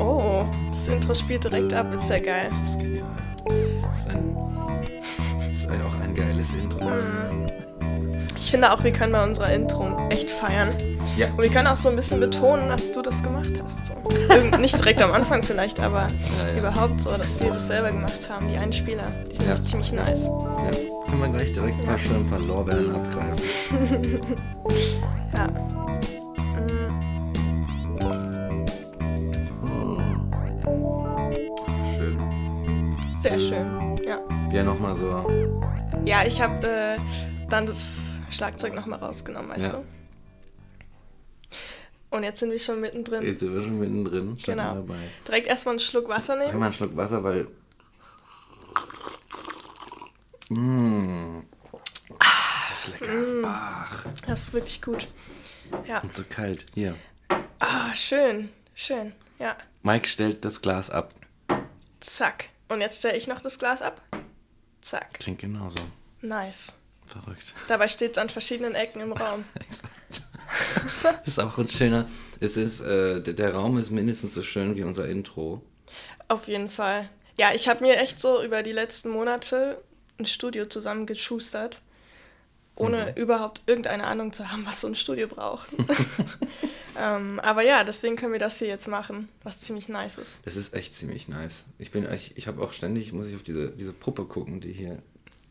Oh, das Intro spielt direkt ab, ist ja geil. Das ist genial. Das ist, ein, das ist ein, auch ein geiles Intro. Ich finde auch, wir können bei unserer Intro echt feiern. Ja. Und wir können auch so ein bisschen betonen, dass du das gemacht hast. So. Nicht direkt am Anfang vielleicht, aber Ja, ja. überhaupt so, dass wir das selber gemacht haben, die Einspieler. Die sind Ja. echt ziemlich nice. Ja. Können wir gleich direkt ein paar, schön ein paar Lorbeeren abgreifen. Ja. Nochmal so. Ja, ich habe äh, dann das Schlagzeug nochmal rausgenommen, weißt Ja. du? Und jetzt sind wir schon mittendrin. Jetzt sind wir schon mittendrin. Genau. dabei. Direkt erstmal einen Schluck Wasser nehmen. Einmal einen Schluck Wasser, weil. Mmh. Ist das lecker. Ach, Das ist wirklich gut. Ja. und so kalt. Hier. Ah, schön. Schön. Ja. Mike stellt das Glas ab. Zack. Und jetzt stelle ich noch das Glas ab. Zack. Klingt genauso. Nice. Verrückt. Dabei steht es an verschiedenen Ecken im Raum. Exakt. Das ist auch ein schöner. Es ist, äh, der, der Raum ist mindestens so schön wie unser Intro. Auf jeden Fall. Ja, ich habe mir echt so über die letzten Monate ein Studio zusammengeschustert, ohne überhaupt irgendeine Ahnung zu haben, was so ein Studio braucht. ähm, aber ja, deswegen können wir das hier jetzt machen, was ziemlich nice ist. Das ist echt ziemlich nice. Ich bin, ich, ich habe auch ständig, muss ich auf diese, diese Puppe gucken, die hier.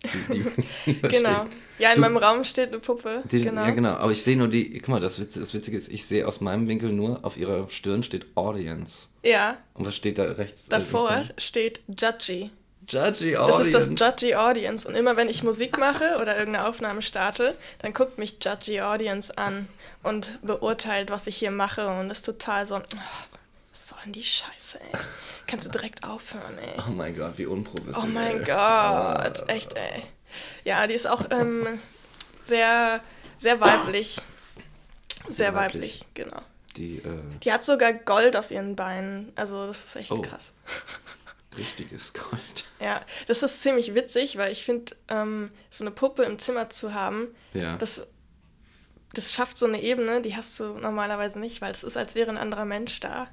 Die, die, Genau. steht. Ja, in Du- meinem Raum steht eine Puppe. Die, genau. Ja, genau. Aber ich sehe nur die. Guck mal, das, Witz, das Witzige ist, ich sehe aus meinem Winkel nur, auf ihrer Stirn steht Audience. Ja, Und was steht da rechts? davor Äh, steht Judgy. Judgy Das Audience. ist das Judgy Audience. Und immer wenn ich Musik mache oder irgendeine Aufnahme starte, dann guckt mich Judgy Audience an und beurteilt, was ich hier mache und ist total so, oh, was soll denn die Scheiße, ey? Kannst du direkt aufhören, ey. Oh mein Gott, wie Oh unprofessionell. mein Gott, Ah. echt, ey. Ja, die ist auch ähm, sehr, sehr weiblich. Sehr, Sehr weiblich. weiblich. genau. Die äh, Die hat sogar Gold auf ihren Beinen. Also, das ist echt Oh. krass. Richtiges Gold. Ja, das ist ziemlich witzig, weil ich finde, ähm, so eine Puppe im Zimmer zu haben, Ja. das, das schafft so eine Ebene, die hast du normalerweise nicht, weil es ist, als wäre ein anderer Mensch da.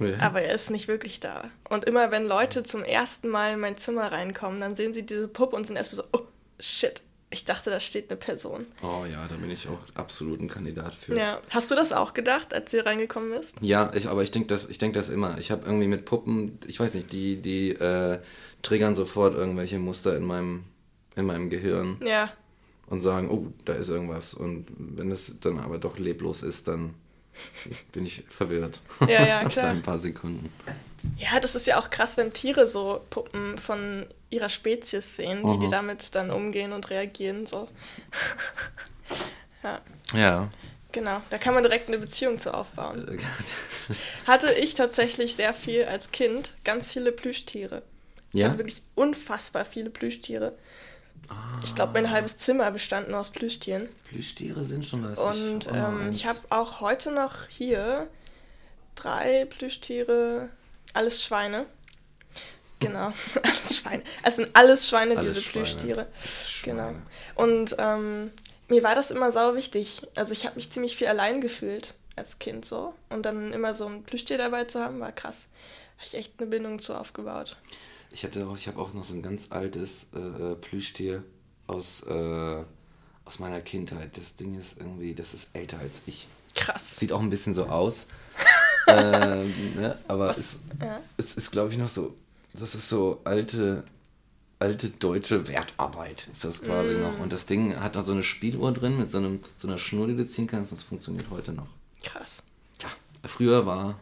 Ja. Aber er ist nicht wirklich da. Und immer wenn Leute zum ersten Mal in mein Zimmer reinkommen, dann sehen sie diese Puppe und sind erstmal so, oh, shit, ich dachte, da steht eine Person. Oh ja, da bin ich auch absolut ein Kandidat für. Ja. Hast du das auch gedacht, als du reingekommen bist? Ja, ich, aber ich denke das, ich denk das immer. Ich habe irgendwie mit Puppen, ich weiß nicht, die, die äh, triggern sofort irgendwelche Muster in meinem, in meinem Gehirn Ja. und sagen, oh, da ist irgendwas. Und wenn es dann aber doch leblos ist, dann bin ich verwirrt. Ja, ja, Für klar. ein paar Sekunden. Ja, das ist ja auch krass, wenn Tiere so Puppen von ihrer Spezies sehen, wie die Mhm. damit dann umgehen und reagieren. So. ja, Ja. genau. Da kann man direkt eine Beziehung zu aufbauen. Äh, Hatte ich tatsächlich sehr viel als Kind, ganz viele Plüschtiere. Ich Ja? hatte wirklich unfassbar viele Plüschtiere. Ich glaube, mein halbes Zimmer bestand nur aus Plüschtieren. Plüschtiere sind schon was. Und ich, oh, ähm, ich habe auch heute noch hier drei Plüschtiere, alles Schweine. Genau, alles Schweine. Es sind alles Schweine, Alles diese Schweine. Plüschtiere. Genau. Schweine. Und ähm, mir war das immer sau wichtig. Also ich habe mich ziemlich viel allein gefühlt als Kind so. Und dann immer so ein Plüschtier dabei zu haben, war krass. Habe ich echt eine Bindung zu aufgebaut. Ich hatte auch, ich habe auch noch so ein ganz altes äh, äh, Plüschtier aus, äh, aus meiner Kindheit. Das Ding ist irgendwie, das ist älter als ich. Krass. Sieht auch ein bisschen so aus. ähm, ne? Aber Was? es, Ja. es ist, glaube ich, noch so, das ist so alte, alte deutsche Wertarbeit, ist das quasi Mm. noch. Und das Ding hat da so eine Spieluhr drin mit so, einem, so einer Schnur, die du ziehen kannst. Das funktioniert heute noch. Krass. Tja, früher war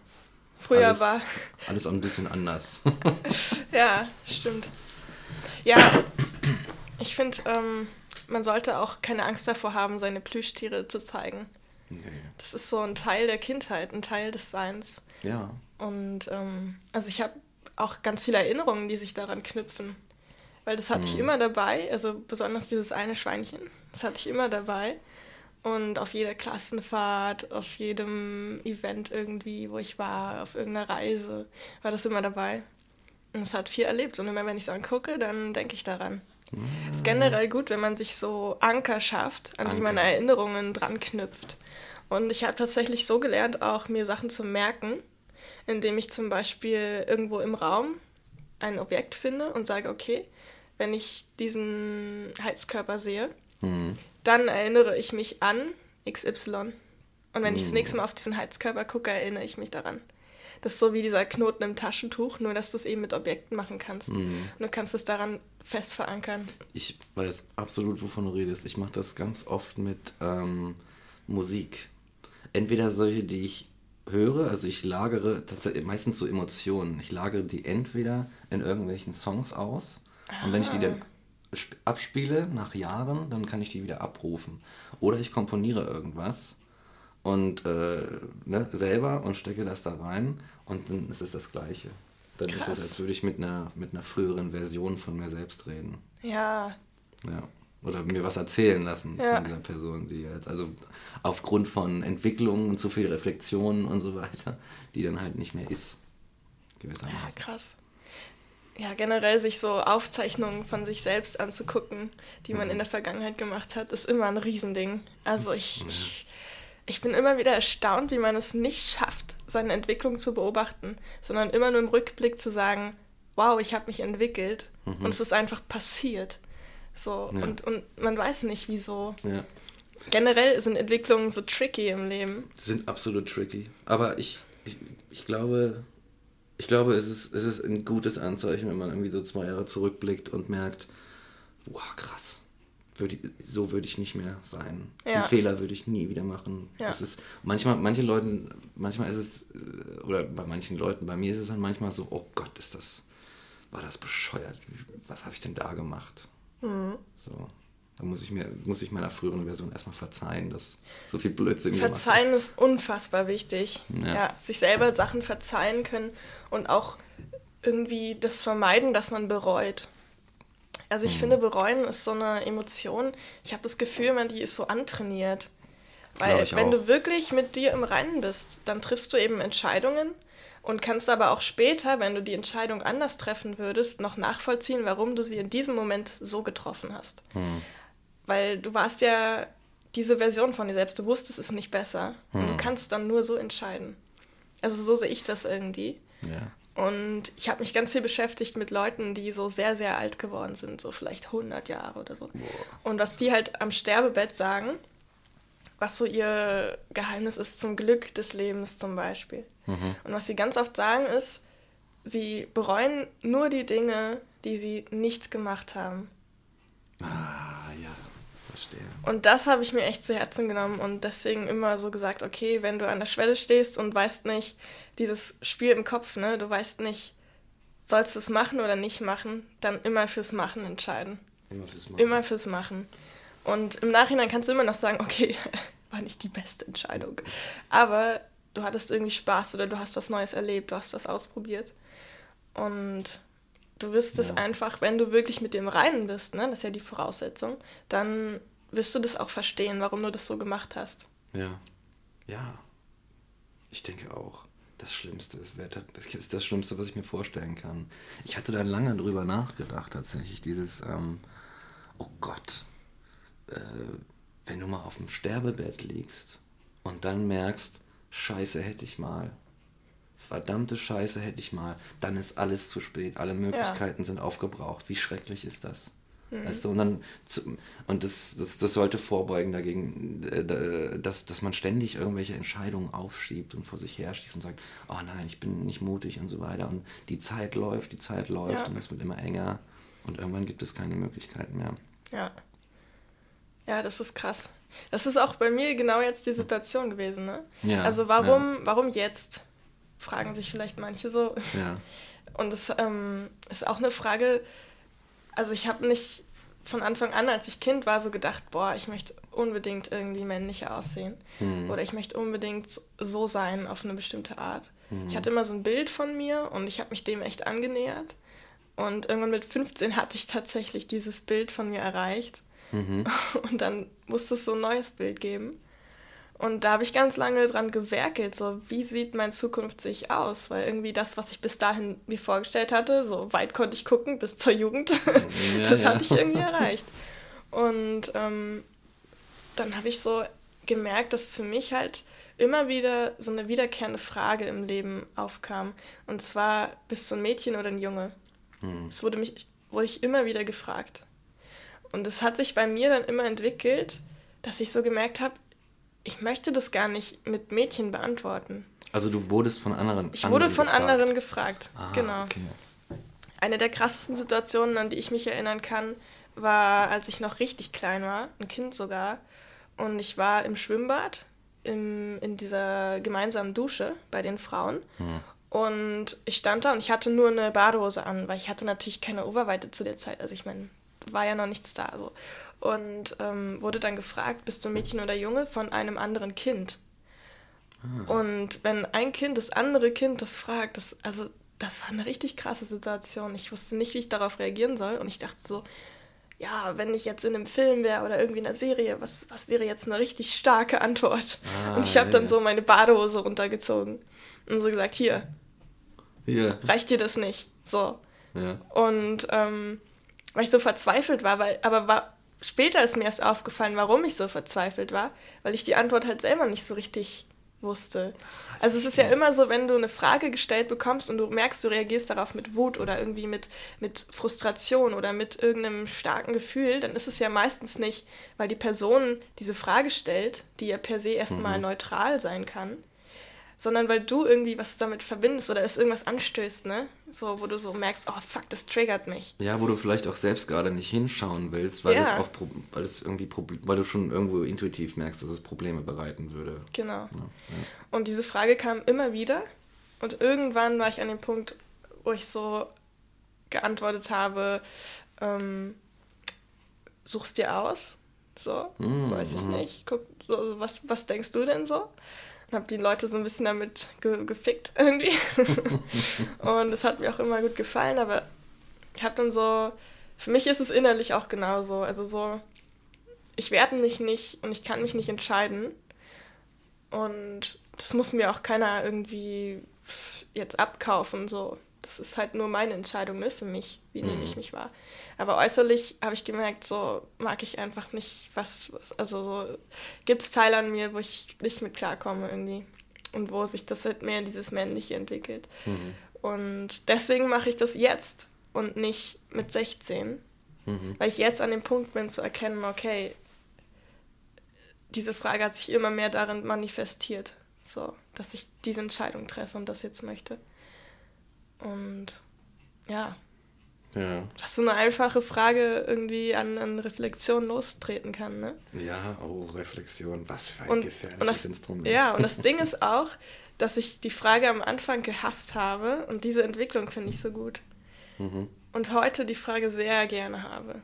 Früher alles, war. alles auch ein bisschen anders. Ja, stimmt. Ja, ich finde, ähm, man sollte auch keine Angst davor haben, seine Plüschtiere zu zeigen. Nee. Das ist so ein Teil der Kindheit, ein Teil des Seins. Ja. Und ähm, also ich habe auch ganz viele Erinnerungen, die sich daran knüpfen. Weil das hatte ich immer dabei, also besonders dieses eine Schweinchen, das hatte ich immer dabei. Und auf jeder Klassenfahrt, auf jedem Event irgendwie, wo ich war, auf irgendeiner Reise, war das immer dabei. Und es hat viel erlebt. Und immer wenn ich es angucke, dann denke ich daran. Es ist generell gut, wenn man sich so Anker schafft, an die man Anker. Erinnerungen dran knüpft. Und ich habe tatsächlich so gelernt, auch mir Sachen zu merken, indem ich zum Beispiel irgendwo im Raum ein Objekt finde und sage, okay, wenn ich diesen Heizkörper sehe, mhm. dann erinnere ich mich an XY. Und wenn mhm. ich das hm. nächste Mal auf diesen Heizkörper gucke, erinnere ich mich daran. Das ist so wie dieser Knoten im Taschentuch, nur dass du es eben mit Objekten machen kannst. Mhm. Und du kannst es daran fest verankern. Ich weiß absolut, wovon du redest. Ich mache das ganz oft mit ähm, Musik. Entweder solche, die ich höre, also ich lagere tatsächlich meistens so Emotionen. Ich lagere die entweder in irgendwelchen Songs aus ah. und wenn ich die dann ah. abspiele nach Jahren, dann kann ich die wieder abrufen. Oder ich komponiere irgendwas und äh, ne, selber und stecke das da rein und dann ist es das Gleiche. Dann Krass. ist es, als würde ich mit einer, mit einer früheren Version von mir selbst reden. Ja. Ja. Oder mir was erzählen lassen ja. von dieser Person, die jetzt, also aufgrund von Entwicklungen und zu viel Reflexionen und so weiter, die dann halt nicht mehr ist. Gewissermaßen. Ja, krass. Ja, generell sich so Aufzeichnungen von sich selbst anzugucken, die man mhm. in der Vergangenheit gemacht hat, ist immer ein Riesending. Also ich, mhm. ich ich bin immer wieder erstaunt, wie man es nicht schafft, seine Entwicklung zu beobachten, sondern immer nur im Rückblick zu sagen, wow, ich habe mich entwickelt mhm. und es ist einfach passiert. So, ja. und, und man weiß nicht, wieso. Ja. Generell sind Entwicklungen so tricky im Leben. Sind absolut tricky. Aber ich, ich, ich glaube, ich glaube, es ist, es ist ein gutes Anzeichen, wenn man irgendwie so zwei Jahre zurückblickt und merkt, wow, krass würde, so würde ich nicht mehr sein. Ja. Die Fehler würde ich nie wieder machen. Ja. Es ist manchmal, manche Leuten, manchmal ist es, äh, oder bei manchen Leuten, bei mir ist es dann manchmal so, oh Gott, ist das, war das bescheuert? Was habe ich denn da gemacht? Mhm. So. Da muss ich mir, muss ich meiner früheren Version erstmal verzeihen, dass so viel Blödsinn Verzeihen ist unfassbar wichtig. Ja. ja, sich selber Sachen verzeihen können und auch irgendwie das vermeiden, dass man bereut. Also ich mhm. finde, bereuen ist so eine Emotion. Ich habe das Gefühl, man die ist so antrainiert. Weil wenn auch. du wirklich mit dir im Reinen bist, dann triffst du eben Entscheidungen und kannst aber auch später, wenn du die Entscheidung anders treffen würdest, noch nachvollziehen, warum du sie in diesem Moment so getroffen hast. Mhm. Weil du warst ja diese Version von dir selbst, du wusstest es nicht besser. Und du hm. kannst dann nur so entscheiden. Also so sehe ich das irgendwie. Ja. Und ich habe mich ganz viel beschäftigt mit Leuten, die so sehr, sehr alt geworden sind, so vielleicht 100 Jahre oder so. Boah. Und was die halt am Sterbebett sagen, was so ihr Geheimnis ist zum Glück des Lebens zum Beispiel. Mhm. Und was sie ganz oft sagen ist, sie bereuen nur die Dinge, die sie nicht gemacht haben. Ah, ja verstehe. Und das habe ich mir echt zu Herzen genommen und deswegen immer so gesagt, okay, wenn du an der Schwelle stehst und weißt nicht, dieses Spiel im Kopf, ne, du weißt nicht, sollst du es machen oder nicht machen, dann immer fürs Machen entscheiden. Immer fürs Machen. Immer fürs Machen. Und im Nachhinein kannst du immer noch sagen, okay, war nicht die beste Entscheidung. Aber du hattest irgendwie Spaß oder du hast was Neues erlebt, du hast was ausprobiert. Und Du wirst es einfach, wenn du wirklich mit dem Reinen bist, ne, das ist ja die Voraussetzung, dann wirst du das auch verstehen, warum du das so gemacht hast. Ja. Ja. Ich denke auch. Das Schlimmste ist, das ist das Schlimmste, was ich mir vorstellen kann. Ich hatte da lange drüber nachgedacht, tatsächlich. Dieses, ähm, oh Gott, äh, wenn du mal auf dem Sterbebett liegst und dann merkst, Scheiße hätte ich mal verdammte Scheiße hätte ich mal, dann ist alles zu spät, alle Möglichkeiten ja. sind aufgebraucht. Wie schrecklich ist das? Mhm. Weißt du, und dann, und das, das, das sollte vorbeugen dagegen, äh, dass, dass man ständig irgendwelche Entscheidungen aufschiebt und vor sich her schiebt und sagt, oh nein, ich bin nicht mutig und so weiter. Und die Zeit läuft, die Zeit läuft ja. und es wird immer enger und irgendwann gibt es keine Möglichkeiten mehr. Ja. Ja, das ist krass. Das ist auch bei mir genau jetzt die Situation gewesen. Ne? Ja, also warum, ja. warum jetzt? fragen sich vielleicht manche so. Ja. Und es ähm, ist auch eine Frage, also ich habe nicht von Anfang an, als ich Kind war, so gedacht, boah, ich möchte unbedingt irgendwie männlicher aussehen. Mhm. Oder ich möchte unbedingt so sein auf eine bestimmte Art. Mhm. Ich hatte immer so ein Bild von mir und ich habe mich dem echt angenähert. Und irgendwann mit 15 hatte ich tatsächlich dieses Bild von mir erreicht. Mhm. Und dann musste es so ein neues Bild geben. Und da habe ich ganz lange dran gewerkelt, so wie sieht mein Zukunft sich aus? Weil irgendwie das, was ich bis dahin mir vorgestellt hatte, so weit konnte ich gucken bis zur Jugend, ja, das ja. hatte ich irgendwie erreicht. Und ähm, dann habe ich so gemerkt, dass für mich halt immer wieder so eine wiederkehrende Frage im Leben aufkam. Und zwar, bist du ein Mädchen oder ein Junge? Hm. Das wurde, mich, wurde ich immer wieder gefragt. Und es hat sich bei mir dann immer entwickelt, dass ich so gemerkt habe, ich möchte das gar nicht mit Mädchen beantworten. Also du wurdest von anderen Ich wurde von gefragt. anderen gefragt, ah, genau. Okay. Eine der krassesten Situationen, an die ich mich erinnern kann, war, als ich noch richtig klein war, ein Kind sogar. Und ich war im Schwimmbad, im, in dieser gemeinsamen Dusche bei den Frauen. Hm. Und ich stand da und ich hatte nur eine Badehose an, weil ich hatte natürlich keine Oberweite zu der Zeit. Also ich meine, war ja noch nichts da. So. Und ähm, wurde dann gefragt, bist du Mädchen oder Junge, von einem anderen Kind. Ah. Und wenn ein Kind das andere Kind das fragt, das, also das war eine richtig krasse Situation. Ich wusste nicht, wie ich darauf reagieren soll. Und ich dachte so, ja, wenn ich jetzt in einem Film wäre oder irgendwie in einer Serie, was, was wäre jetzt eine richtig starke Antwort? Ah, und ich habe ja, dann so meine Badehose runtergezogen und so gesagt, hier, ja. reicht dir das nicht? So. Ja. Und ähm, weil ich so verzweifelt war, weil, aber war, später ist mir erst aufgefallen, warum ich so verzweifelt war, weil ich die Antwort halt selber nicht so richtig wusste. Also es ist ja immer so, wenn du eine Frage gestellt bekommst und du merkst, du reagierst darauf mit Wut oder irgendwie mit, mit Frustration oder mit irgendeinem starken Gefühl, dann ist es ja meistens nicht, weil die Person diese Frage stellt, die ja per se erstmal mhm. neutral sein kann, sondern weil du irgendwie was damit verbindest oder es irgendwas anstößt, ne? So, wo du so merkst, oh fuck, das triggert mich. Ja, wo du vielleicht auch selbst gerade nicht hinschauen willst, weil ja. es auch weil es irgendwie weil du schon irgendwo intuitiv merkst, dass es Probleme bereiten würde. Genau. Ja, ja. Und diese Frage kam immer wieder und irgendwann war ich an dem Punkt, wo ich so geantwortet habe, ähm, suchst dir aus? So, mm, weiß ich mm. nicht. Guck, so, was, was denkst du denn so? Habe die Leute so ein bisschen damit ge gefickt irgendwie. und es hat mir auch immer gut gefallen, aber ich habe dann so, für mich ist es innerlich auch genauso. Also so, ich werde mich nicht und ich kann mich nicht entscheiden. Und das muss mir auch keiner irgendwie jetzt abkaufen. So. Das ist halt nur meine Entscheidung ne, für mich, wie nehme ich mhm. mich wahr. Aber äußerlich habe ich gemerkt, so mag ich einfach nicht, was, was also so gibt es Teile an mir, wo ich nicht mit klarkomme irgendwie. Und wo sich das halt mehr dieses Männliche entwickelt. Mhm. Und deswegen mache ich das jetzt und nicht mit 16. Mhm. Weil ich jetzt an dem Punkt bin zu erkennen, okay, diese Frage hat sich immer mehr darin manifestiert, so, dass ich diese Entscheidung treffe und das jetzt möchte. Und ja. Ja. Was so eine einfache Frage irgendwie an, an Reflexion lostreten kann, ne? Ja, oh, Reflexion, was für ein und, gefährliches und das, Instrument. Ja, und das Ding ist auch, dass ich die Frage am Anfang gehasst habe und diese Entwicklung finde ich so gut. Mhm. Und heute die Frage sehr gerne habe.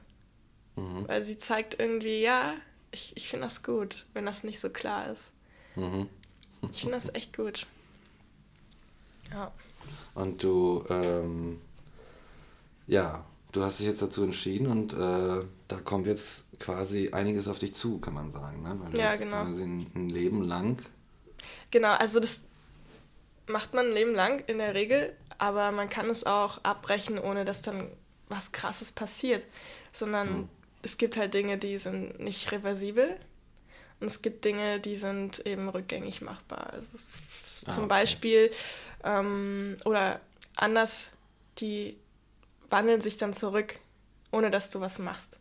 Mhm. Weil sie zeigt irgendwie, ja, ich, ich finde das gut, wenn das nicht so klar ist. Mhm. Ich finde das echt gut. Ja. Und du, ähm, ja, du hast dich jetzt dazu entschieden und äh, da kommt jetzt quasi einiges auf dich zu, kann man sagen. Ne? Weil ja, genau. quasi ein, ein Leben lang. Genau, also das macht man ein Leben lang in der Regel, aber man kann es auch abbrechen, ohne dass dann was Krasses passiert. Sondern hm. es gibt halt Dinge, die sind nicht reversibel und es gibt Dinge, die sind eben rückgängig machbar. Also ah, zum okay. Beispiel, ähm, oder anders, die wandeln sich dann zurück, ohne dass du was machst.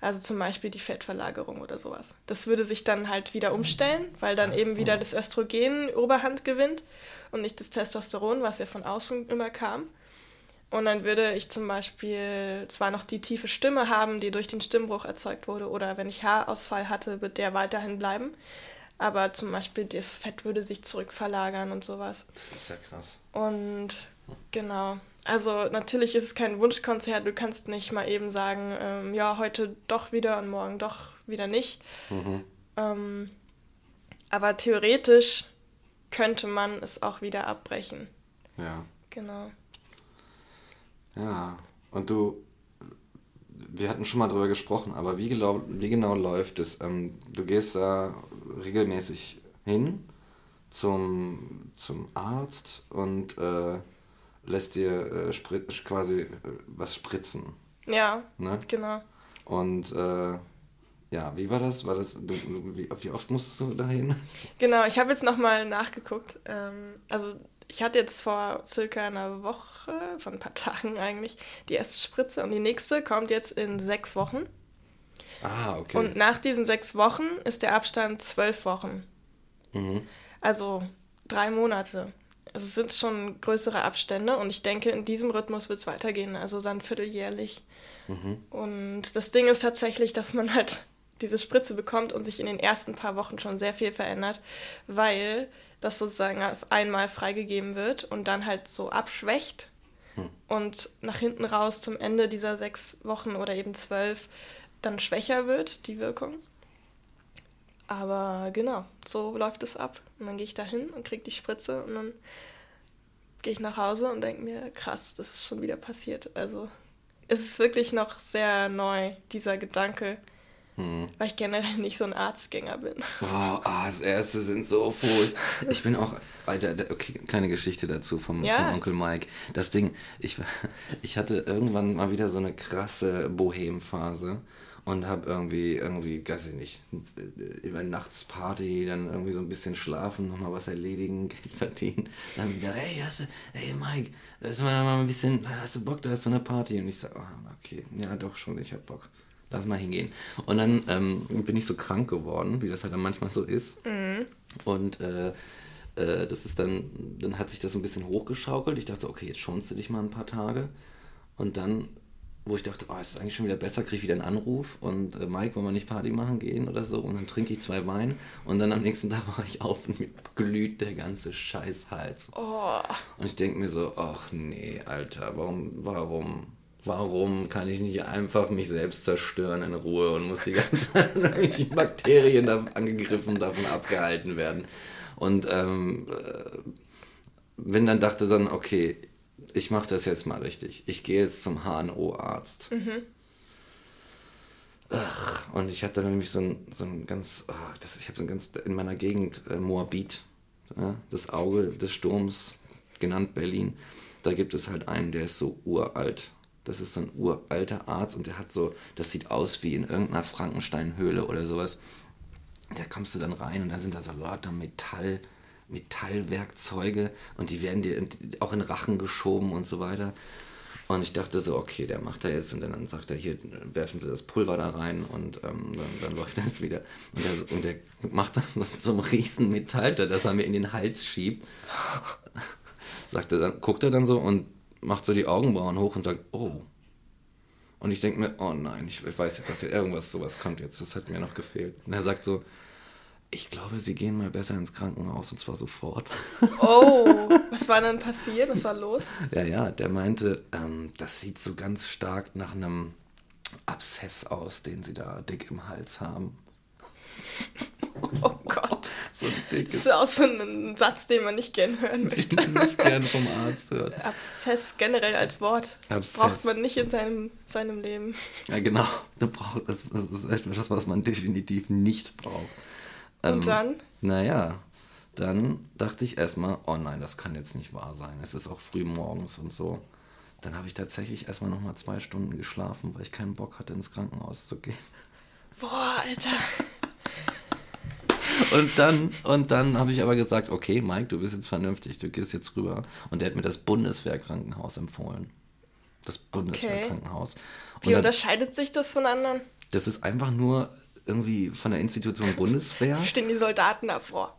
Also zum Beispiel die Fettverlagerung oder sowas. Das würde sich dann halt wieder umstellen, weil dann eben wieder das Östrogen Oberhand gewinnt und nicht das Testosteron, was ja von außen immer kam. Und dann würde ich zum Beispiel zwar noch die tiefe Stimme haben, die durch den Stimmbruch erzeugt wurde, oder wenn ich Haarausfall hatte, wird der weiterhin bleiben. Aber zum Beispiel das Fett würde sich zurückverlagern und sowas. Das ist ja krass. Und genau. Also natürlich ist es kein Wunschkonzert. Du kannst nicht mal eben sagen, ähm, ja, heute doch wieder und morgen doch wieder nicht. Mhm. Ähm, aber theoretisch könnte man es auch wieder abbrechen. Ja. Genau. Ja, und du, wir hatten schon mal drüber gesprochen, aber wie genau, wie genau läuft es? Ähm, du gehst da regelmäßig hin zum, zum Arzt und äh, lässt dir äh, quasi äh, was spritzen. Ja, ne? genau. Und äh, ja, wie war das? War das du, wie, wie, oft musstest du dahin? Genau, ich habe jetzt nochmal nachgeguckt. Ähm, also ich hatte jetzt vor circa einer Woche, von ein paar Tagen eigentlich, die erste Spritze und die nächste kommt jetzt in sechs Wochen. Ah, okay. Und nach diesen sechs Wochen ist der Abstand zwölf Wochen. Mhm. Also drei Monate. Also es sind schon größere Abstände und ich denke, in diesem Rhythmus wird es weitergehen, also dann vierteljährlich. Mhm. Und das Ding ist tatsächlich, dass man halt diese Spritze bekommt und sich in den ersten paar Wochen schon sehr viel verändert, weil das sozusagen einmal freigegeben wird und dann halt so abschwächt hm. und nach hinten raus zum Ende dieser sechs Wochen oder eben zwölf dann schwächer wird, die Wirkung. Aber genau, so läuft es ab. Und dann gehe ich da hin und kriege die Spritze und dann gehe ich nach Hause und denke mir, krass, das ist schon wieder passiert. Also es ist wirklich noch sehr neu, dieser Gedanke, hm. Weil ich generell nicht so ein Arztgänger bin. Wow, Arztärzte sind so furcht. Ich bin auch, Alter, okay, kleine Geschichte dazu vom, ja. vom Onkel Mike. Das Ding, ich, ich hatte irgendwann mal wieder so eine krasse Bohem-Phase und habe irgendwie, irgendwie, weiß ich nicht, über nachts Party, dann irgendwie so ein bisschen schlafen, nochmal was erledigen, Geld verdienen. Dann wieder, hey, hast du, hey Mike, das war mal ein bisschen, hast du Bock, da ist so eine Party? Und ich sage, oh, okay, ja doch schon, ich hab Bock lass mal hingehen. Und dann ähm, bin ich so krank geworden, wie das halt dann manchmal so ist. Mhm. Und äh, äh, das ist dann, dann hat sich das ein bisschen hochgeschaukelt. Ich dachte, okay, jetzt schonst du dich mal ein paar Tage. Und dann, wo ich dachte, oh, ist eigentlich schon wieder besser, kriege ich wieder einen Anruf und äh, Mike, wollen wir nicht Party machen gehen oder so? Und dann trinke ich zwei Wein und dann am nächsten Tag war ich auf und mir glüht der ganze Scheißhals. Oh. Und ich denke mir so, ach nee, Alter, warum, warum? Warum kann ich nicht einfach mich selbst zerstören in Ruhe und muss die ganze Zeit irgendwelche Bakterien angegriffen, davon abgehalten werden. Und ähm, äh, bin dann dachte dann, okay, ich mache das jetzt mal richtig. Ich gehe jetzt zum HNO-Arzt. Mhm. Ach, und ich hatte nämlich so ein, so ein ganz, oh, das, ich habe so ein ganz, in meiner Gegend äh, Moabit, ja, das Auge des Sturms, genannt Berlin, da gibt es halt einen, der ist so uralt. Das ist so ein uralter Arzt und der hat so, das sieht aus wie in irgendeiner Frankensteinhöhle oder sowas. Da kommst du dann rein und da sind da so lauter Metall, Metallwerkzeuge und die werden dir auch in Rachen geschoben und so weiter. Und ich dachte so, okay, der macht da jetzt und dann sagt er, hier werfen Sie das Pulver da rein und ähm, dann, dann, läuft das wieder. Und der, und der macht das mit so einem riesen Metall, das er mir in den Hals schiebt. sagt er dann, guckt er dann so und macht so die Augenbrauen hoch und sagt, oh. Und ich denke mir, oh nein, ich, ich weiß ja, dass hier irgendwas sowas kommt jetzt, das hat mir noch gefehlt. Und er sagt so, ich glaube, Sie gehen mal besser ins Krankenhaus und zwar sofort. Oh, was war dann passiert? Was war los? Ja, ja, der meinte, ähm, das sieht so ganz stark nach einem Abszess aus, den Sie da dick im Hals haben. Oh Gott. Ein dickes. Das ist auch so ein Satz, den man nicht gern hören möchte. Den nicht gern vom Arzt hört. Abszess generell als Wort. Das Abszess. braucht man nicht in seinem, seinem Leben. Ja, genau. Das, ist etwas, was man definitiv nicht braucht. Und ähm, dann? Naja, dann dachte ich erstmal, oh nein, das kann jetzt nicht wahr sein. Es ist auch früh morgens und so. Dann habe ich tatsächlich erstmal nochmal zwei Stunden geschlafen, weil ich keinen Bock hatte, ins Krankenhaus zu gehen. Boah, Alter. Und dann, und dann habe ich aber gesagt, okay, Mike, du bist jetzt vernünftig, du gehst jetzt rüber. Und der hat mir das Bundeswehrkrankenhaus empfohlen. Das Bundeswehrkrankenhaus. Okay. Wie dann, unterscheidet sich das von anderen? Das ist einfach nur irgendwie von der Institution Bundeswehr. Stehen die Soldaten davor.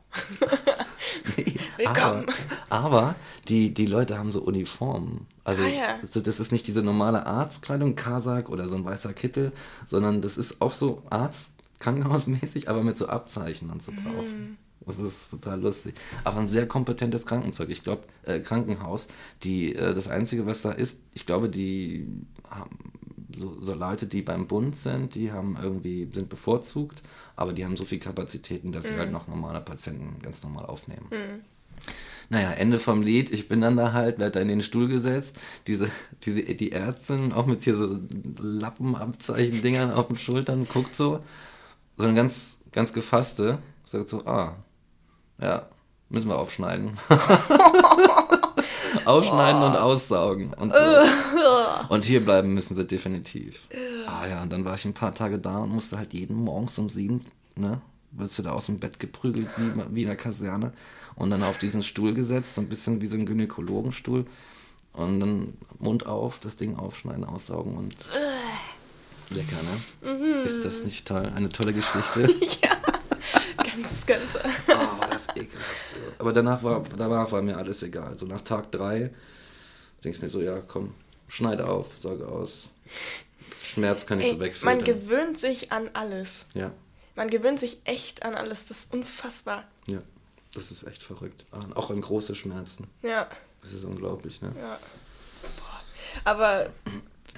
nee, Willkommen. Aber, aber, die, die Leute haben so Uniformen. Also ah, ja. das ist nicht diese normale Arztkleidung, Kasak oder so ein weißer Kittel, sondern das ist auch so Arzt krankenhausmäßig, aber mit so Abzeichen und so drauf. Mm. Das ist total lustig. Aber ein sehr kompetentes Krankenzeug. Ich glaube, äh, Krankenhaus, die, äh, das Einzige, was da ist, ich glaube, die haben so, so, Leute, die beim Bund sind, die haben irgendwie, sind bevorzugt, aber die haben so viel Kapazitäten, dass mm. sie halt noch normale Patienten ganz normal aufnehmen. Mm. Naja, Ende vom Lied. Ich bin dann da halt, werde da in den Stuhl gesetzt. Diese, diese, die Ärztin, auch mit hier so Lappenabzeichen-Dingern auf den Schultern, guckt so so eine ganz, ganz gefasste, sagt so, ah, ja, müssen wir aufschneiden. Aufschneiden und aussaugen. Und, so. und hier bleiben müssen sie definitiv. Ah ja, und dann war ich ein paar Tage da und musste halt jeden Morgens um sieben, ne, wirst du da aus dem Bett geprügelt wie, wie in der Kaserne und dann auf diesen Stuhl gesetzt, so ein bisschen wie so ein Gynäkologenstuhl und dann Mund auf, das Ding aufschneiden, aussaugen und lecker, ne? Mhm. Ist das nicht toll? Eine tolle Geschichte. ja, ganz, ganz. oh, das ist ekelhaft. Aber danach war, danach war mir alles egal. So nach Tag drei denkst du mir so, ja, komm, schneide auf, sage aus. Schmerz kann ich Ey, so wegfiltern. Man gewöhnt sich an alles. Ja. Man gewöhnt sich echt an alles. Das ist unfassbar. Ja, das ist echt verrückt. Auch an große Schmerzen. Ja. Das ist unglaublich, ne? Ja. Boah. Aber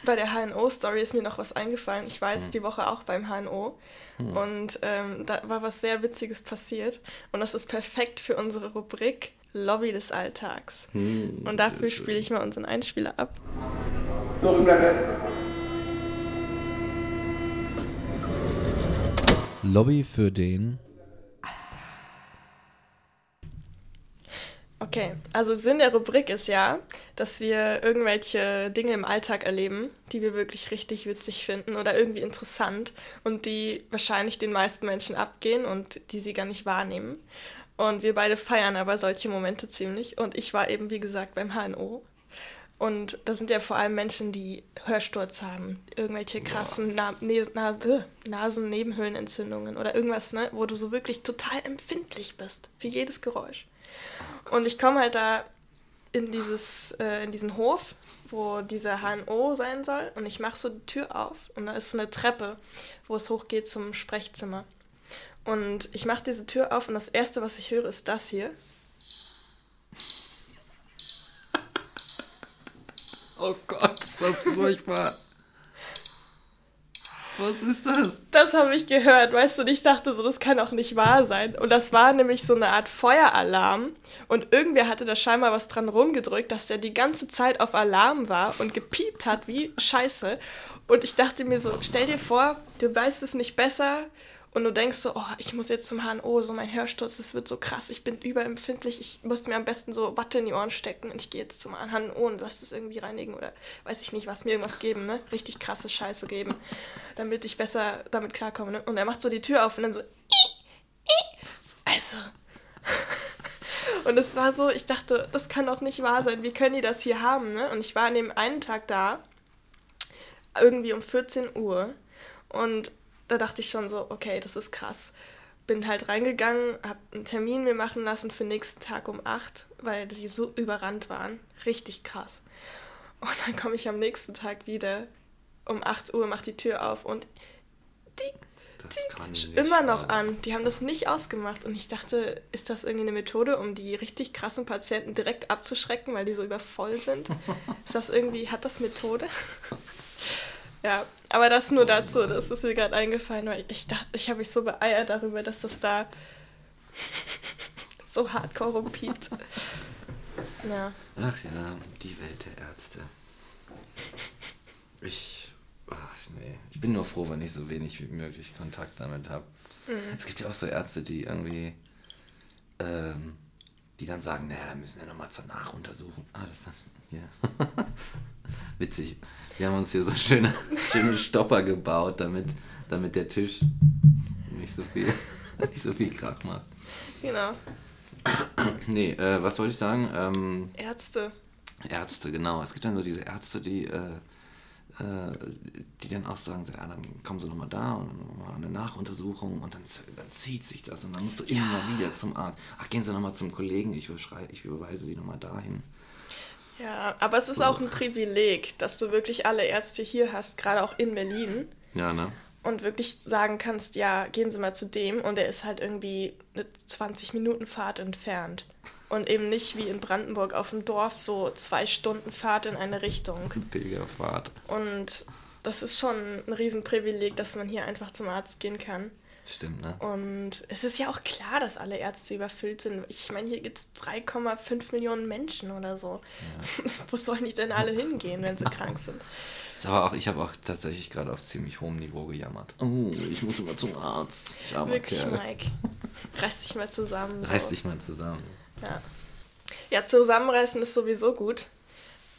bei der HNO-Story ist mir noch was eingefallen. Ich war jetzt hm. die Woche auch beim HNO hm. und ähm, da war was sehr Witziges passiert. Und das ist perfekt für unsere Rubrik Lobby des Alltags. Hm, und dafür spiele ich mal unseren Einspieler ab. Lobby für den Okay, also Sinn der Rubrik ist ja, dass wir irgendwelche Dinge im Alltag erleben, die wir wirklich richtig witzig finden oder irgendwie interessant und die wahrscheinlich den meisten Menschen abgehen und die sie gar nicht wahrnehmen. Und wir beide feiern aber solche Momente ziemlich. Und ich war eben, wie gesagt, beim HNO. Und da sind ja vor allem Menschen, die Hörsturz haben, irgendwelche krassen Na Na äh, Nasennebenhöhlenentzündungen oder irgendwas, ne, wo du so wirklich total empfindlich bist für jedes Geräusch. Und ich komme halt da in, dieses, äh, in diesen Hof, wo dieser HNO sein soll. Und ich mache so die Tür auf und da ist so eine Treppe, wo es hochgeht zum Sprechzimmer. Und ich mache diese Tür auf und das Erste, was ich höre, ist das hier. Oh Gott, ist das furchtbar. Was ist das? Das habe ich gehört, weißt du, und ich dachte so, das kann auch nicht wahr sein. Und das war nämlich so eine Art Feueralarm. Und irgendwer hatte da scheinbar was dran rumgedrückt, dass der die ganze Zeit auf Alarm war und gepiept hat wie Scheiße. Und ich dachte mir so, stell dir vor, du weißt es nicht besser und du denkst so, oh, ich muss jetzt zum HNO, so mein Hörsturz, das wird so krass, ich bin überempfindlich, ich muss mir am besten so Watte in die Ohren stecken und ich gehe jetzt zum HNO und lass das irgendwie reinigen oder weiß ich nicht, was mir irgendwas geben, ne? Richtig krasse Scheiße geben, damit ich besser damit klarkomme, ne? Und er macht so die Tür auf und dann so, also. Und es war so, ich dachte, das kann doch nicht wahr sein, wie können die das hier haben, ne? Und ich war an dem einen Tag da, irgendwie um 14 Uhr und da dachte ich schon so, okay, das ist krass. Bin halt reingegangen, hab einen Termin mir machen lassen für nächsten Tag um 8, weil die so überrannt waren. Richtig krass. Und dann komme ich am nächsten Tag wieder um 8 Uhr, mach die Tür auf und die, immer noch an. Die haben das nicht ausgemacht. Und ich dachte, ist das irgendwie eine Methode, um die richtig krassen Patienten direkt abzuschrecken, weil die so übervoll sind? ist das irgendwie, hat das Methode? Ja, aber das nur dazu, das ist mir gerade eingefallen, weil ich dachte, ich habe mich so beeiert darüber, dass das da so hart korrumpiert. Ja. Ach ja, die Welt der Ärzte. Ich, ach nee, ich bin nur froh, wenn ich so wenig wie möglich Kontakt damit habe. Mhm. Es gibt ja auch so Ärzte, die irgendwie, ähm, die dann sagen, naja, da müssen wir nochmal zur Nachuntersuchung. Ah, das dann, hier. Witzig. Wir haben uns hier so schöne, schöne Stopper gebaut, damit, damit der Tisch nicht so viel, nicht so viel Krach macht. Genau. Nee, äh, was wollte ich sagen? Ähm, Ärzte. Ärzte, genau. Es gibt dann so diese Ärzte, die, äh, die dann auch sagen, so, ja, dann kommen sie nochmal da und nochmal eine Nachuntersuchung und dann, dann zieht sich das und dann musst du ja. immer wieder zum Arzt. Ach, gehen Sie nochmal zum Kollegen, ich, ich überweise Sie nochmal dahin. Ja, aber es ist auch ein Privileg, dass du wirklich alle Ärzte hier hast, gerade auch in Berlin. Ja, ne? Und wirklich sagen kannst, ja, gehen Sie mal zu dem und er ist halt irgendwie eine 20 Minuten Fahrt entfernt. Und eben nicht wie in Brandenburg auf dem Dorf so zwei Stunden Fahrt in eine Richtung. Pilgerfahrt. Und das ist schon ein Riesenprivileg, dass man hier einfach zum Arzt gehen kann. Stimmt, ne? Und es ist ja auch klar, dass alle Ärzte überfüllt sind. Ich meine, hier gibt es 3,5 Millionen Menschen oder so. Ja. Wo sollen die denn alle hingehen, wenn sie krank sind? Aber auch, ich habe auch tatsächlich gerade auf ziemlich hohem Niveau gejammert. Oh, ich muss immer zum Arzt. Ich Wirklich, Kerl. Mike. Reiß dich mal zusammen. So. Reiß dich mal zusammen. Ja. Ja, zusammenreißen ist sowieso gut.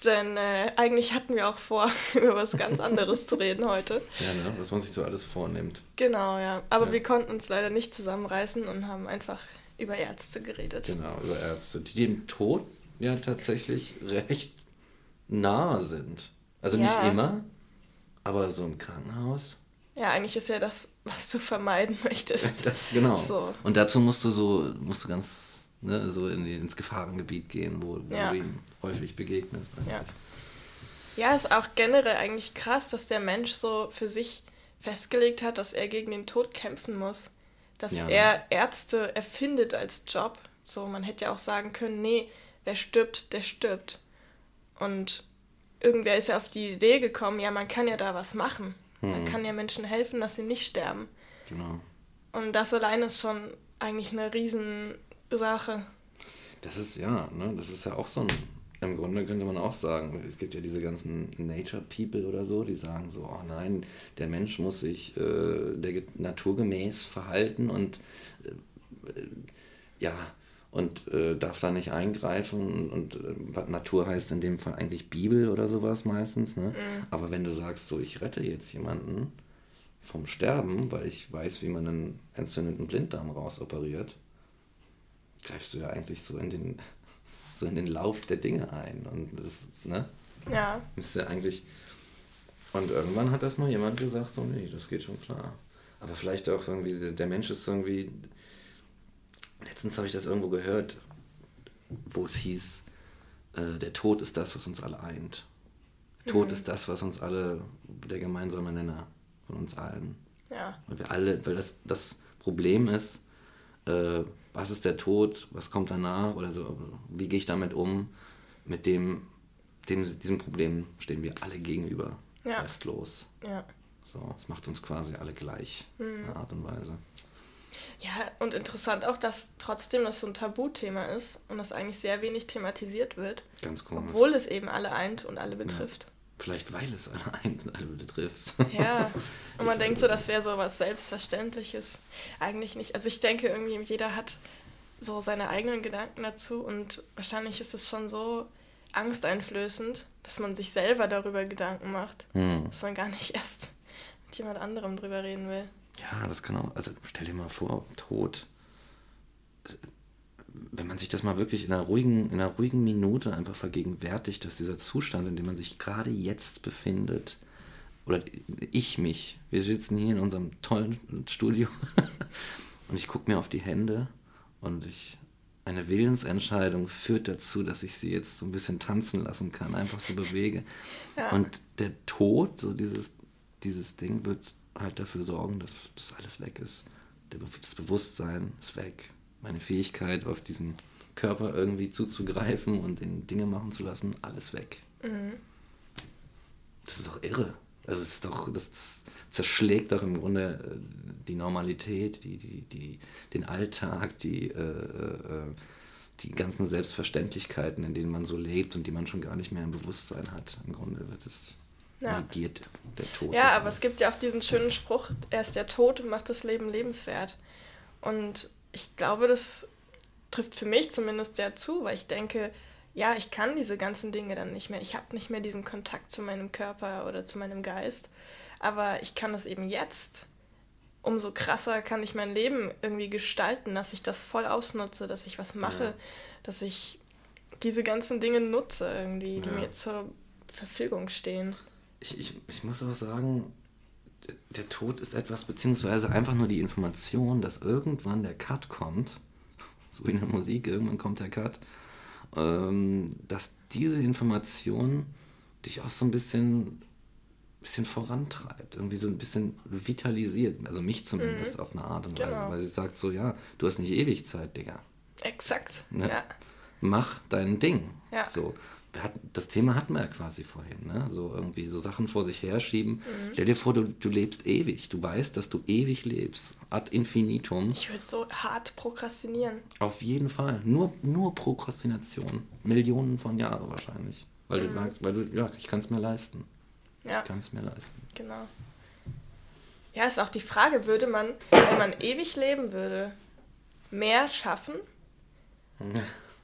Denn äh, eigentlich hatten wir auch vor, über was ganz anderes zu reden heute. Ja, ne? was man sich so alles vornimmt. Genau, ja. Aber Ja. wir konnten uns leider nicht zusammenreißen und haben einfach über Ärzte geredet. Genau, also Ärzte, die dem Tod ja tatsächlich recht nahe sind. Also Ja. nicht immer, aber so im Krankenhaus. Ja, eigentlich ist ja das, was du vermeiden möchtest. Das, genau. So. Und dazu musst du so, musst du ganz ne, so in die, ins Gefahrengebiet gehen, wo, wo Ja. du ihm häufig begegnest. Ja. Ja, ist auch generell eigentlich krass, dass der Mensch so für sich festgelegt hat, dass er gegen den Tod kämpfen muss. Dass Ja. er Ärzte erfindet als Job. So, man hätte ja auch sagen können, nee, wer stirbt, der stirbt. Und irgendwer ist ja auf die Idee gekommen, ja, man kann ja da was machen. Man Mhm. kann ja Menschen helfen, dass sie nicht sterben. Genau. Und das allein ist schon eigentlich eine Riesensache. Das ist ja, ne, das ist ja auch so ein, im Grunde könnte man auch sagen, es gibt ja diese ganzen Nature People oder so, die sagen so, oh nein, der Mensch muss sich äh, der ge- naturgemäß verhalten und äh, äh, ja, und äh, darf da nicht eingreifen und äh, was Natur heißt in dem Fall eigentlich Bibel oder sowas meistens, ne? Aber wenn du sagst, so ich rette jetzt jemanden vom Sterben, weil ich weiß, wie man einen entzündeten Blinddarm rausoperiert, greifst du ja eigentlich so in den, so in den Lauf der Dinge ein. Und das, ne? Ja, Ist ja eigentlich. Und irgendwann hat das mal jemand gesagt, so, nee, das geht schon klar. Aber vielleicht auch irgendwie, der- Mensch ist irgendwie. Letztens habe ich das irgendwo gehört, wo es hieß, äh, der Tod ist das, was uns alle eint. Tod ist das, was uns alle, der gemeinsame Nenner von uns allen. ja, Weil wir alle, weil das, das Problem ist, äh, was ist der Tod, was kommt danach oder so, wie gehe ich damit um? Mit dem, dem, diesem Problem stehen wir alle gegenüber, Ja. restlos. ja. So, es macht uns quasi alle gleich, Mhm. in einer Art und Weise. Ja, und interessant auch, dass trotzdem das so ein Tabuthema ist und das eigentlich sehr wenig thematisiert wird, Ganz komisch. obwohl es eben alle eint und alle betrifft. Vielleicht weil es alle eins und alle betrifft. Ja, und man denkt so, das wäre so was Selbstverständliches. Eigentlich nicht. Also ich denke irgendwie, jeder hat so seine eigenen Gedanken dazu und wahrscheinlich ist es schon so angsteinflößend, dass man sich selber darüber Gedanken macht, Hm. dass man gar nicht erst mit jemand anderem drüber reden will. Ja, das kann auch. Also stell dir mal vor, Tod. Wenn man sich das mal wirklich in einer ruhigen, in einer ruhigen Minute einfach vergegenwärtigt, dass dieser Zustand, in dem man sich gerade jetzt befindet, oder ich mich, wir sitzen hier in unserem tollen Studio und ich gucke mir auf die Hände und ich eine Willensentscheidung führt dazu, dass ich sie jetzt so ein bisschen tanzen lassen kann, einfach so bewege. Ja. Und der Tod, so dieses, dieses Ding, wird halt dafür sorgen, dass das alles weg ist. Das Bewusstsein ist weg. Meine Fähigkeit, auf diesen Körper irgendwie zuzugreifen und den Dinge machen zu lassen, alles weg. Mhm. Das ist doch irre. Also es ist doch, das, das zerschlägt doch im Grunde äh, die Normalität, die, die, die, den Alltag, die, äh, äh, die ganzen Selbstverständlichkeiten, in denen man so lebt und die man schon gar nicht mehr im Bewusstsein hat. Im Grunde wird es Ja. negiert, der Tod. Ja, aber es gibt ja auch diesen schönen Spruch, erst der Tod macht das Leben lebenswert. Und ich glaube, das trifft für mich zumindest sehr zu, weil ich denke, ja, ich kann diese ganzen Dinge dann nicht mehr. Ich habe nicht mehr diesen Kontakt zu meinem Körper oder zu meinem Geist. Aber ich kann das eben jetzt. Umso krasser kann ich mein Leben irgendwie gestalten, dass ich das voll ausnutze, dass ich was mache, Ja. dass ich diese ganzen Dinge nutze irgendwie, die Ja. mir zur Verfügung stehen. Ich, ich, ich muss auch sagen, der- Tod ist etwas, beziehungsweise einfach nur die Information, dass irgendwann der Cut kommt, so wie in der Musik, irgendwann kommt der Cut, ähm, dass diese Information dich auch so ein bisschen, bisschen vorantreibt, irgendwie so ein bisschen vitalisiert, also mich zumindest auf eine Art und Weise, Genau. weil sie sagt so, ja, du hast nicht ewig Zeit, Digga. Exakt. Ne? Ja. mach dein Ding. Ja. So. Hatten, das Thema hatten wir ja quasi vorhin, ne? So irgendwie so Sachen vor sich herschieben. Mhm. Stell dir vor, du, du lebst ewig. Du weißt, dass du ewig lebst. Ad infinitum. Ich würde so hart prokrastinieren. Auf jeden Fall. Nur, nur Prokrastination. Millionen von Jahren wahrscheinlich. Weil du sagst, weil du, ja, ich kann es mir leisten. Mhm. Ja, Ich kann es mir leisten. genau. Ja, ist auch die Frage, würde man, wenn man ewig leben würde, mehr schaffen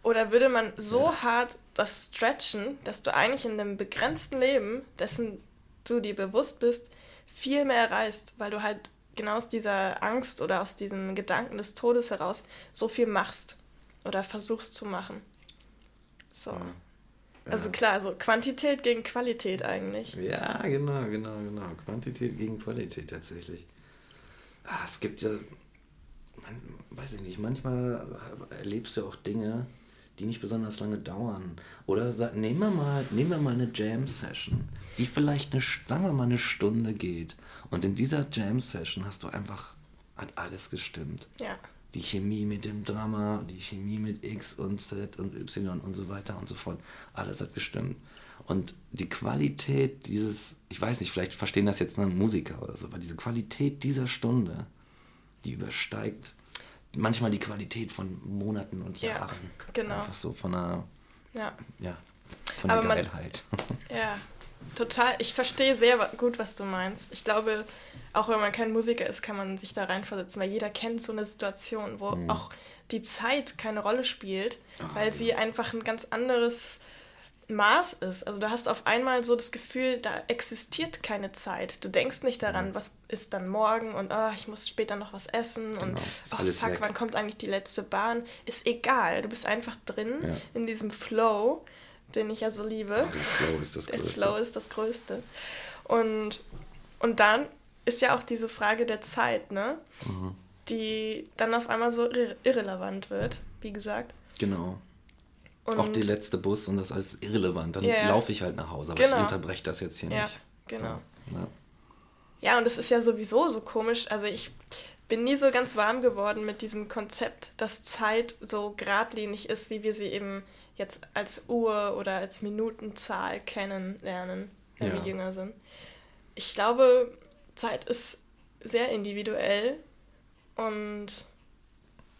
Oder würde man so ja. hart das stretchen, dass du eigentlich in einem begrenzten Leben, dessen du dir bewusst bist, viel mehr erreichst, weil du halt genau aus dieser Angst oder aus diesem Gedanken des Todes heraus so viel machst oder versuchst zu machen. So. Ja. Also klar, also Quantität gegen Qualität eigentlich. Ja, genau, genau, genau. Quantität gegen Qualität tatsächlich. Ah, es gibt ja, man, weiß ich nicht, manchmal erlebst du auch Dinge, die nicht besonders lange dauern. Oder nehmen wir mal, nehmen wir mal eine Jam-Session, die vielleicht eine, sagen wir mal, eine Stunde geht. Und in dieser Jam-Session hast du einfach, hat alles gestimmt. Ja. Die Chemie mit dem Drama, die Chemie mit X und Z und Y und so weiter und so fort. Alles hat gestimmt. Und die Qualität dieses, ich weiß nicht, vielleicht verstehen das jetzt nur Musiker oder so, aber diese Qualität dieser Stunde, die übersteigt manchmal die Qualität von Monaten und Jahren. Ja, genau. Einfach so von einer, ja, ja von der Geilheit. Man, ja, total. Ich verstehe sehr gut, was du meinst. Ich glaube, auch wenn man kein Musiker ist, kann man sich da reinversetzen, weil jeder kennt so eine Situation, wo mhm. auch die Zeit keine Rolle spielt, Ach, weil ja. sie einfach ein ganz anderes Maß ist. Also du hast auf einmal so das Gefühl, da existiert keine Zeit. Du denkst nicht daran, was ist dann morgen und oh, ich muss später noch was essen genau, und oh, fuck, weg. wann kommt eigentlich die letzte Bahn? Ist egal. Du bist einfach drin ja. in diesem Flow, den ich ja so liebe. Ja, der Flow ist das der Größte. Flow ist das Größte. Und, und dann ist ja auch diese Frage der Zeit, ne? Mhm. Die dann auf einmal so irre irrelevant wird, wie gesagt. Genau. Und auch die letzte Bus und das ist irrelevant. Dann yeah. laufe ich halt nach Hause, aber genau. ich unterbreche das jetzt hier ja, nicht. Genau. So, ja. ja, und es ist ja sowieso so komisch. Also ich bin nie so ganz warm geworden mit diesem Konzept, dass Zeit so geradlinig ist, wie wir sie eben jetzt als Uhr oder als Minutenzahl kennenlernen, wenn ja. wir jünger sind. Ich glaube, Zeit ist sehr individuell und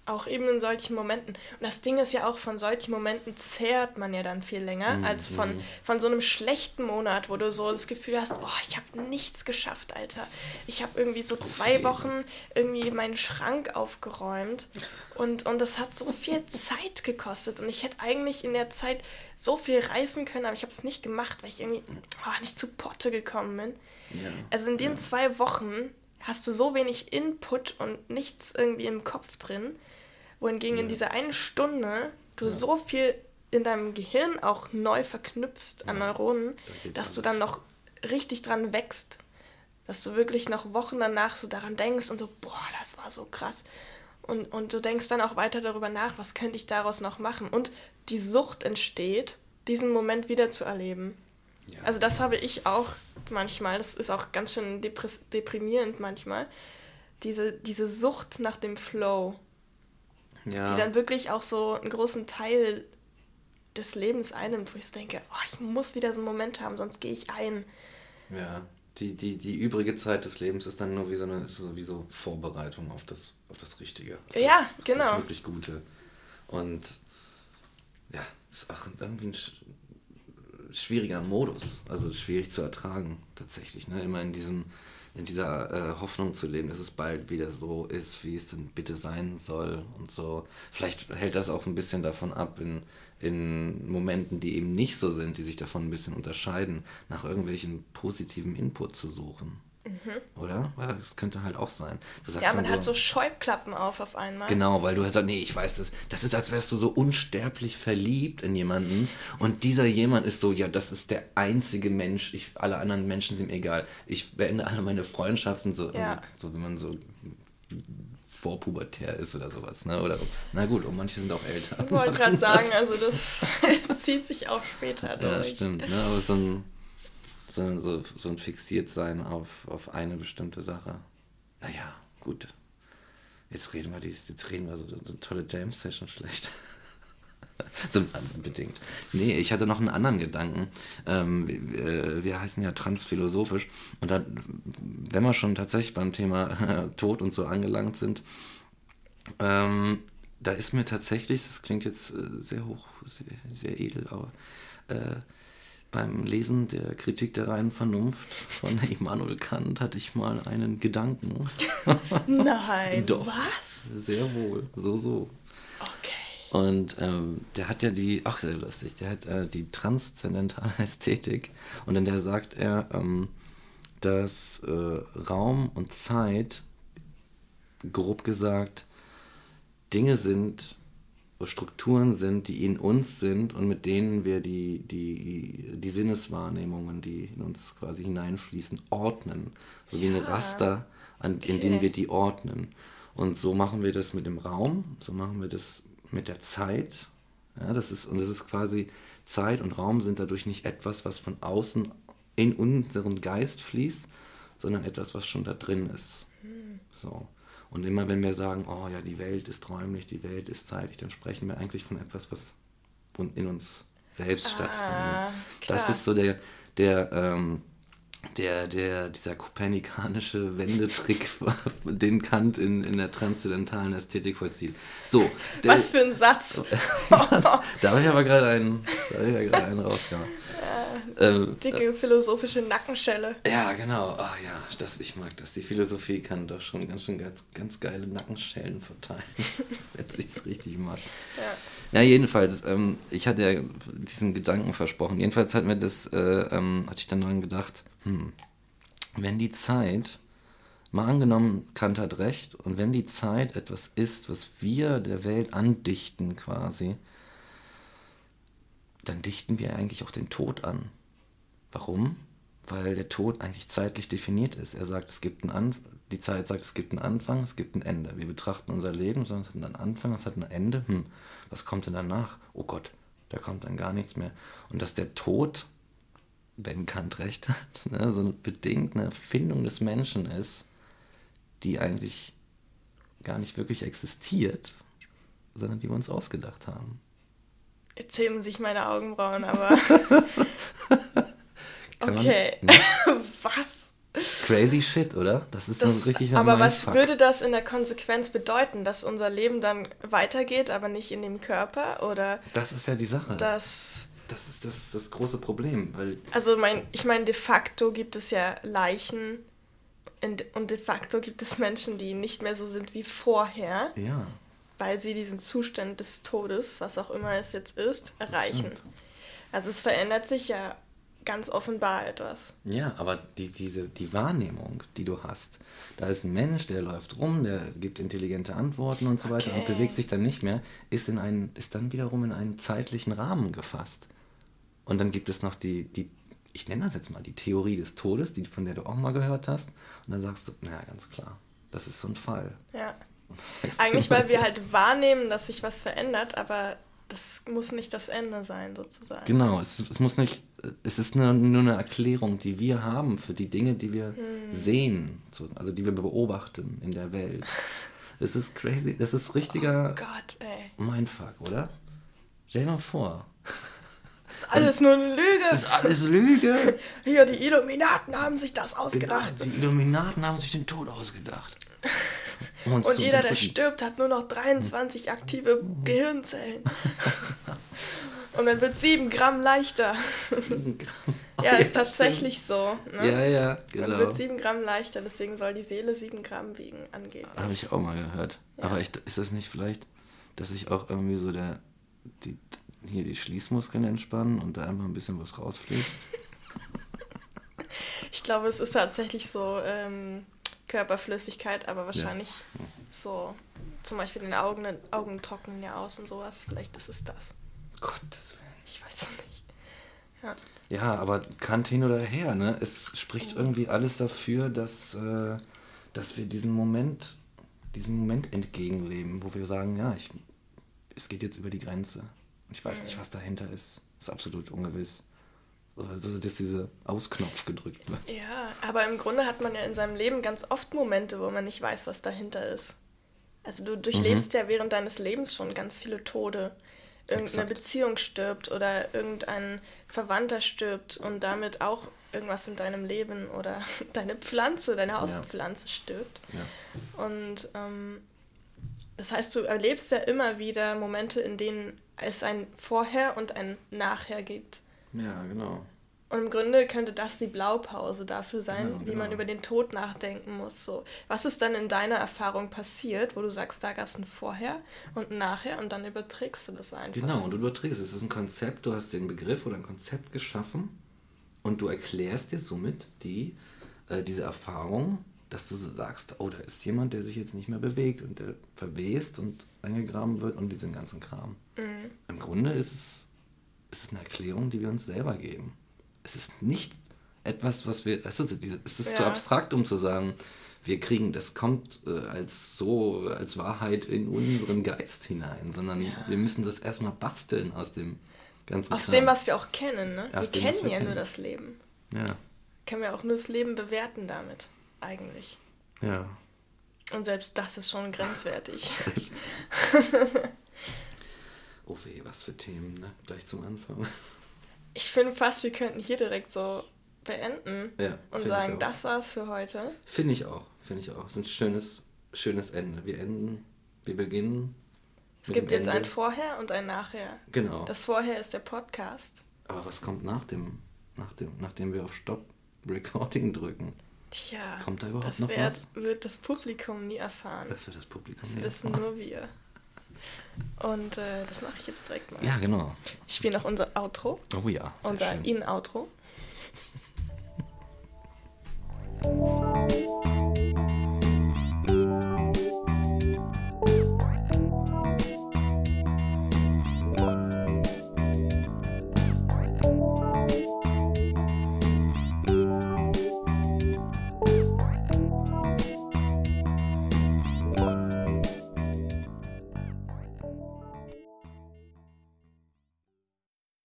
auch eben in solchen Momenten. Und das Ding ist ja auch, von solchen Momenten zehrt man ja dann viel länger, mhm. als von, von so einem schlechten Monat, wo du so das Gefühl hast, oh, ich habe nichts geschafft, Alter. Ich habe irgendwie so zwei Wochen irgendwie meinen Schrank aufgeräumt und, und das hat so viel Zeit gekostet. Und ich hätte eigentlich in der Zeit so viel reißen können, aber ich habe es nicht gemacht, weil ich irgendwie oh, nicht zu Potte gekommen bin. Ja. Also in den ja. zwei Wochen hast du so wenig Input und nichts irgendwie im Kopf drin wohingegen ja. in dieser einen Stunde du ja. so viel in deinem Gehirn auch neu verknüpfst an Neuronen, da dass alles. du dann noch richtig dran wächst. Dass du wirklich noch Wochen danach so daran denkst und so, boah, das war so krass. Und, und du denkst dann auch weiter darüber nach, was könnte ich daraus noch machen. Und die Sucht entsteht, diesen Moment wieder zu erleben. Ja, also das habe ich auch manchmal, das ist auch ganz schön deprimierend manchmal, diese, diese Sucht nach dem Flow ja. die dann wirklich auch so einen großen Teil des Lebens einnimmt, wo ich so denke, oh, ich muss wieder so einen Moment haben, sonst gehe ich ein. Ja, die, die, die übrige Zeit des Lebens ist dann nur wie so eine so wie so Vorbereitung auf das, auf das Richtige. Auf ja, das, genau. Das wirklich Gute. Und ja, ist auch irgendwie ein schwieriger Modus, also schwierig zu ertragen tatsächlich. Ne? Immer in diesem in dieser äh, Hoffnung zu leben, dass es bald wieder so ist, wie es dann bitte sein soll und so. Vielleicht hält das auch ein bisschen davon ab, in, in Momenten, die eben nicht so sind, die sich davon ein bisschen unterscheiden, nach irgendwelchen positiven Input zu suchen. Mhm. Oder? Das könnte halt auch sein. ja, man so, hat so Scheuklappen auf auf einmal. Genau, weil du hast gesagt, nee, ich weiß das. Das ist, als wärst du so unsterblich verliebt in jemanden. Und dieser jemand ist so, ja, das ist der einzige Mensch. Ich, alle anderen Menschen sind mir egal. Ich beende alle meine Freundschaften so, ja. so wenn man so vorpubertär ist oder sowas. Ne? Oder, na gut, und manche sind auch älter. Ich wollte gerade sagen, also das zieht sich auch später durch. Ja, stimmt. Ne? Aber so ein so, so, so ein Fixiertsein auf, auf eine bestimmte Sache. Naja, gut. Jetzt reden wir, dies, jetzt reden wir so, so eine tolle James-Session schlecht. so, bedingt. Nee, ich hatte noch einen anderen Gedanken. Ähm, wir, wir, heißen ja transphilosophisch. Und da, wenn wir schon tatsächlich beim Thema Tod und so angelangt sind, ähm, da ist mir tatsächlich, das klingt jetzt äh, sehr hoch, sehr, sehr edel, aber äh, beim Lesen der Kritik der reinen Vernunft von Immanuel Kant hatte ich mal einen Gedanken. Nein, Doch, was? Sehr wohl, so, so. Okay. Und ähm, der hat ja die, ach sehr lustig, der hat äh, die transzendentale Ästhetik. Und in der sagt er, ähm, dass äh, Raum und Zeit, grob gesagt, Dinge sind, Strukturen sind, die in uns sind und mit denen wir die, die, die Sinneswahrnehmungen, die in uns quasi hineinfließen, ordnen. Also wie ja. eine Raster, an, okay. in denen wir die ordnen. Und so machen wir das mit dem Raum, so machen wir das mit der Zeit. Ja, das ist, und das ist quasi, Zeit und Raum sind dadurch nicht etwas, was von außen in unseren Geist fließt, sondern etwas, was schon da drin ist. Hm. So. Und immer wenn wir sagen, oh ja, die Welt ist räumlich, die Welt ist zeitlich, dann sprechen wir eigentlich von etwas, was in uns selbst ah, stattfindet. Klar. Das ist so der, der ähm, der, der, dieser kopernikanische Wendetrick, den Kant in, in der transzendentalen Ästhetik vollzieht. So. Der, Was für ein Satz. da habe ich aber gerade einen, da ich ja einen rausgehauen. Ja, ähm, dicke äh, philosophische Nackenschelle. Ja, genau. Oh, ja, das, ich mag das. Die Philosophie kann doch schon ganz schön ganz, ganz geile Nackenschellen verteilen, wenn sie es richtig macht. Ja. Ja, jedenfalls, ähm, ich hatte ja diesen Gedanken versprochen. Jedenfalls hat mir das, äh, ähm, hatte ich dann noch gedacht, hm, wenn die Zeit, mal angenommen, Kant hat recht, und wenn die Zeit etwas ist, was wir der Welt andichten quasi, dann dichten wir eigentlich auch den Tod an. Warum? Weil der Tod eigentlich zeitlich definiert ist. Er sagt, es gibt einen Anfang, die Zeit sagt, es gibt einen Anfang, es gibt ein Ende. Wir betrachten unser Leben, sondern es hat einen Anfang, es hat ein Ende. Hm, was kommt denn danach? Oh Gott, da kommt dann gar nichts mehr. Und dass der Tod wenn Kant recht hat, ne, so eine Erfindung des Menschen ist, die eigentlich gar nicht wirklich existiert, sondern die wir uns ausgedacht haben. Jetzt heben sich meine Augenbrauen, aber. okay. Man, ne? was? Crazy shit, oder? Das ist das, so richtig Aber was würde das in der Konsequenz bedeuten, dass unser Leben dann weitergeht, aber nicht in dem Körper? Oder das ist ja die Sache. Dass das ist das, das große Problem. Weil also mein, ich meine, de facto gibt es ja Leichen und de facto gibt es Menschen, die nicht mehr so sind wie vorher. Ja. Weil sie diesen Zustand des Todes, was auch immer es jetzt ist, erreichen. Also es verändert sich ja ganz offenbar etwas. Ja, aber die, diese, die Wahrnehmung, die du hast, da ist ein Mensch, der läuft rum, der gibt intelligente Antworten und so weiter und bewegt sich dann nicht mehr, ist, in einen, ist dann wiederum in einen zeitlichen Rahmen gefasst. Und dann gibt es noch die, die, ich nenne das jetzt mal die Theorie des Todes, die, von der du auch mal gehört hast. Und dann sagst du, naja, ganz klar, das ist so ein Fall. Ja. Eigentlich, weil wir halt wahrnehmen, dass sich was verändert, aber das muss nicht das Ende sein, sozusagen. Genau, es, es muss nicht, es ist nur, nur eine Erklärung, die wir haben für die Dinge, die wir hm. sehen, also die wir beobachten in der Welt. Es ist crazy, das ist richtiger oh Gott, ey. Mindfuck, oder? Stell dir mal vor. Das ist alles nur eine Lüge. Das ist alles Lüge. Hier, die Illuminaten haben sich das ausgedacht. Die Illuminaten haben sich den Tod ausgedacht. Und, Und jeder, der stirbt, hat nur noch 23 aktive Gehirnzellen. Und man wird 7 Gramm leichter. 7 Gramm. Oh, ja, ist tatsächlich so. Ne? Ja, ja, genau. Man wird 7 Gramm leichter, deswegen soll die Seele 7 Gramm wiegen angeben. Habe ich auch mal gehört. Ja. Aber ich, ist das nicht vielleicht, dass ich auch irgendwie so der, die, hier die Schließmuskeln entspannen und da einfach ein bisschen was rausfliegt? ich glaube, es ist tatsächlich so ähm, Körperflüssigkeit, aber wahrscheinlich ja. so zum Beispiel den Augen, Augen trocknen ja aus und sowas. Vielleicht ist es das. Gottes Willen. Ich weiß es nicht. Ja. ja, aber Kant hin oder her, ne? Es spricht mhm. irgendwie alles dafür, dass, äh, dass wir diesen Moment, diesem Moment entgegenleben, wo wir sagen, ja, ich, es geht jetzt über die Grenze. Ich weiß nicht, was dahinter ist. Ist absolut ungewiss. Also, dass dieser Ausknopf gedrückt wird. Ja, aber im Grunde hat man ja in seinem Leben ganz oft Momente, wo man nicht weiß, was dahinter ist. Also du durchlebst mhm. ja während deines Lebens schon ganz viele Tode. Irgendeine Exakt. Beziehung stirbt oder irgendein Verwandter stirbt und damit auch irgendwas in deinem Leben oder deine Pflanze, deine Hauspflanze ja. stirbt. Ja. Und ähm, das heißt, du erlebst ja immer wieder Momente, in denen es ein Vorher und ein Nachher gibt. Ja, genau. Und im Grunde könnte das die Blaupause dafür sein, Genau, wie man genau. über den Tod nachdenken muss. So, was ist dann in deiner Erfahrung passiert, wo du sagst, da gab es ein Vorher und ein Nachher und dann überträgst du das einfach. Genau, und du überträgst es. Es ist ein Konzept, du hast den Begriff oder ein Konzept geschaffen und du erklärst dir somit die, äh, diese Erfahrung, dass du so sagst, oh, da ist jemand, der sich jetzt nicht mehr bewegt und der verwest und eingegraben wird und diesen ganzen Kram. Mhm. Im Grunde ist es, ist es eine Erklärung, die wir uns selber geben. Es ist nicht etwas, was wir, es ist, es ist zu Ja. abstrakt, um zu sagen, wir kriegen, das kommt äh, als so, als Wahrheit in unseren Geist hinein, sondern wir müssen das erstmal basteln aus dem ganzen Aus Kram. dem, was wir auch kennen, ne? Aus wir dem, kennen wir ja kennen. nur das Leben. Ja, Können wir auch nur das Leben bewerten damit, eigentlich. ja. Und selbst das ist schon grenzwertig. Oh weh, was für Themen, ne? Gleich zum Anfang. Ich finde fast, wir könnten hier direkt so beenden Ja, und sagen, das war's für heute. Finde ich auch, finde ich auch. Es ist ein schönes, schönes Ende. Wir enden, wir beginnen. Es gibt jetzt Ende. ein Vorher und ein Nachher. Genau. Das Vorher ist der Podcast. Aber was kommt nach dem, nach dem, nachdem wir auf Stop Recording drücken? Tja, Kommt da überhaupt das noch werd- was? wird das Publikum nie erfahren. Das wird das Publikum Das nie wissen erfahren. nur wir. Und äh, das mache ich jetzt direkt mal. Ja, genau. Ich spiele noch unser Outro, Oh ja. Unser. In-Outro.